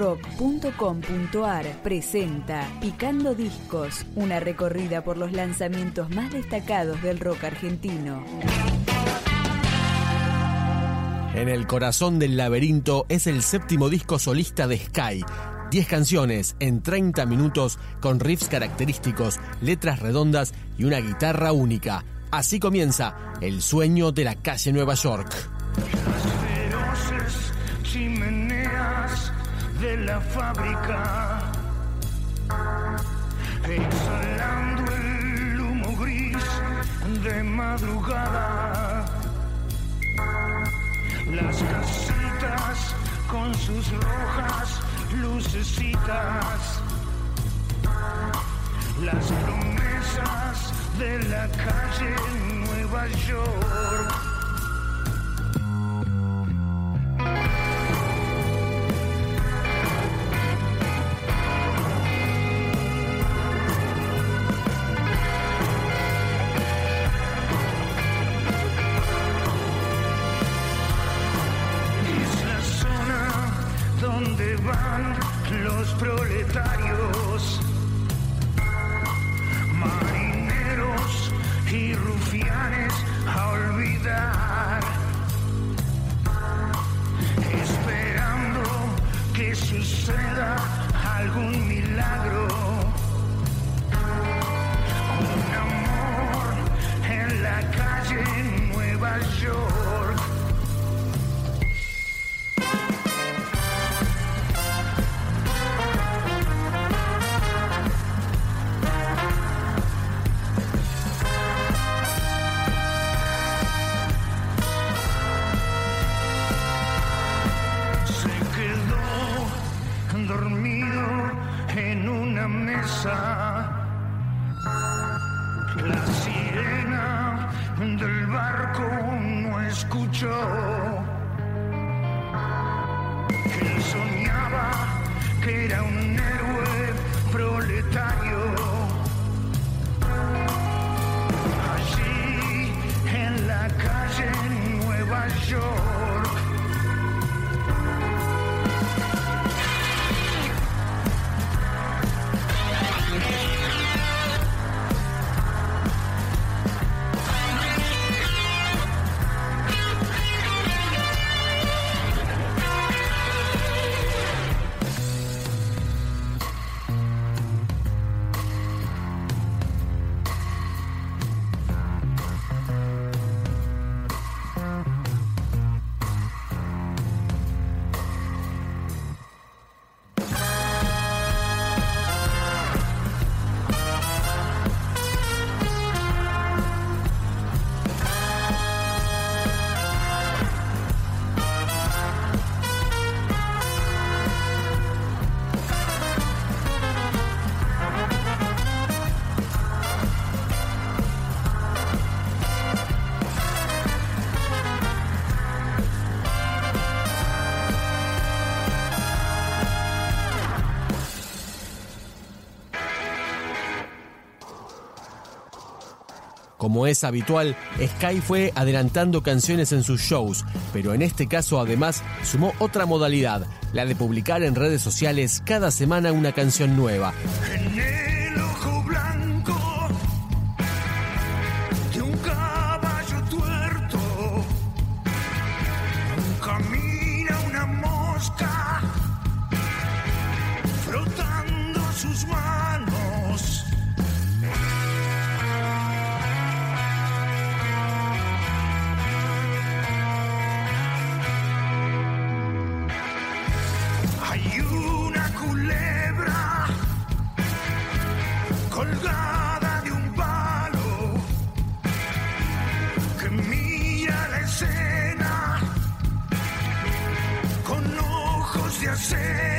rock.com.ar presenta Picando Discos, una recorrida por los lanzamientos más destacados del rock argentino. En el corazón del laberinto es el séptimo disco solista de Sky. 10 canciones en 30 minutos con riffs característicos, letras redondas y una guitarra única. Así comienza El sueño de la calle Nueva York. De la fábrica, exhalando el humo gris de madrugada. Las casitas con sus rojas lucecitas, las promesas de la calle Nueva York. Como es habitual, Sky fue adelantando canciones en sus shows, pero en este caso además sumó otra modalidad, la de publicar en redes sociales cada semana una canción nueva. Colgada de un palo que mira la escena con ojos de acero.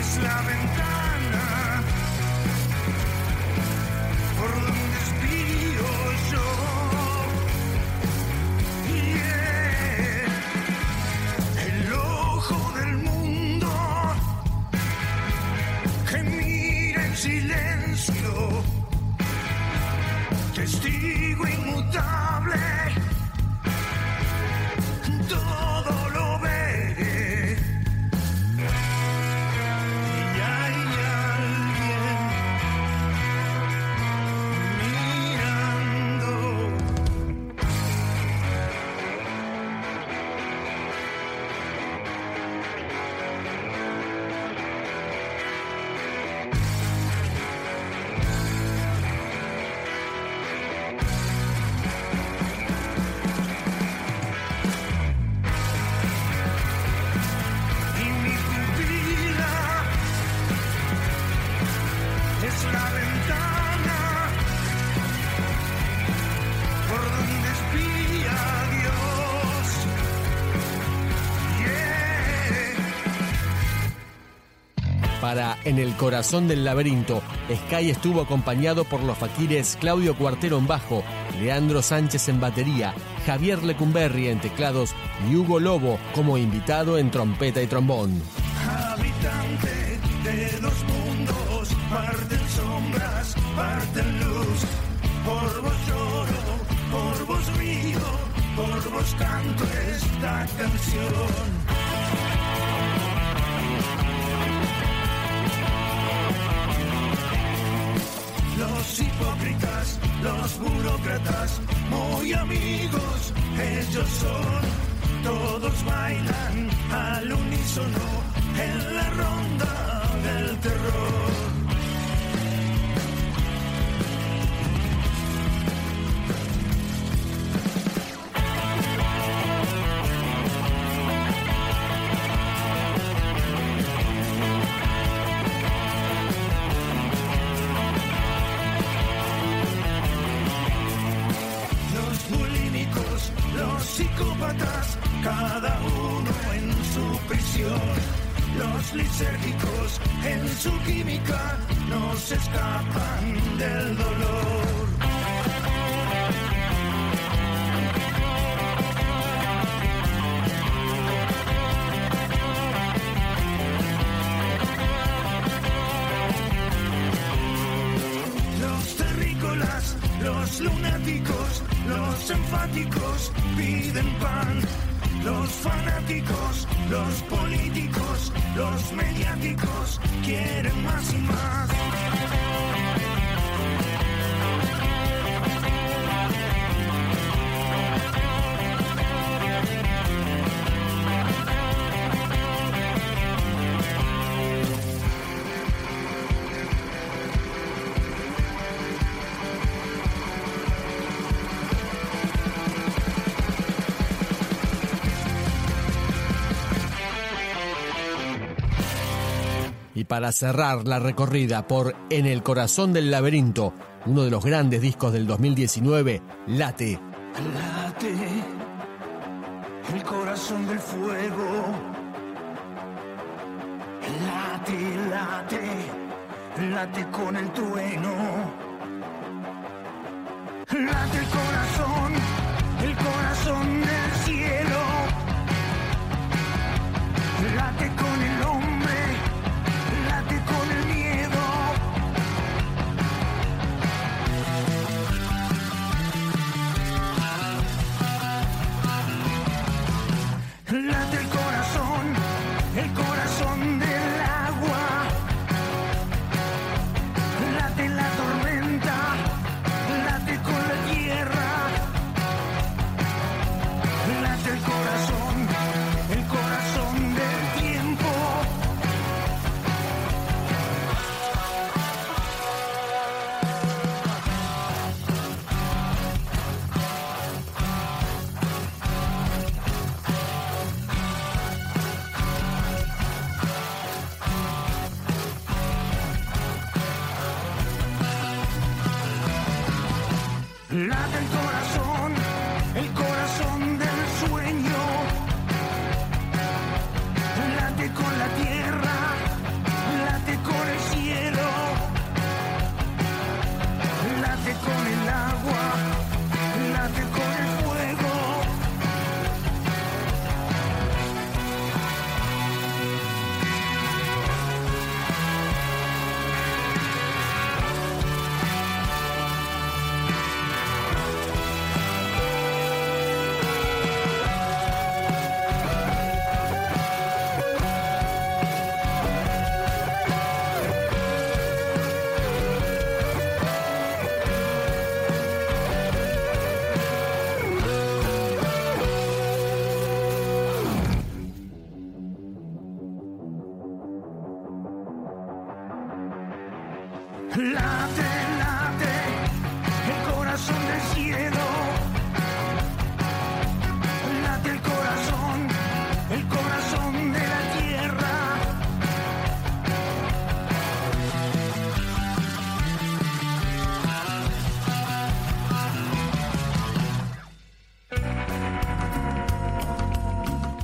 Es la ventana Para En el corazón del laberinto, Sky estuvo acompañado por los faquires Claudio Cuartero en bajo, Leandro Sánchez en batería, Javier Lecumberri en teclados y Hugo Lobo como invitado en trompeta y trombón. habitante de dos mundos, parte en sombras, parte en luz. Por vos lloro, por vos río, por vos canto esta canción. Los hipócritas, los burócratas, muy amigos, ellos son. Todos bailan al unísono en la ronda del terror. Escapan del dolor. Los terrícolas, los lunáticos, los enfáticos piden pan. Los fanáticos, los políticos, los mediáticos quieren más y más. Para cerrar la recorrida por En el corazón del laberinto, uno de los grandes discos del 2019, Late. Late el corazón del fuego. Late, late, late con el trueno. Late el corazón, el corazón del cielo. Late con el Late, late, el corazón del cielo.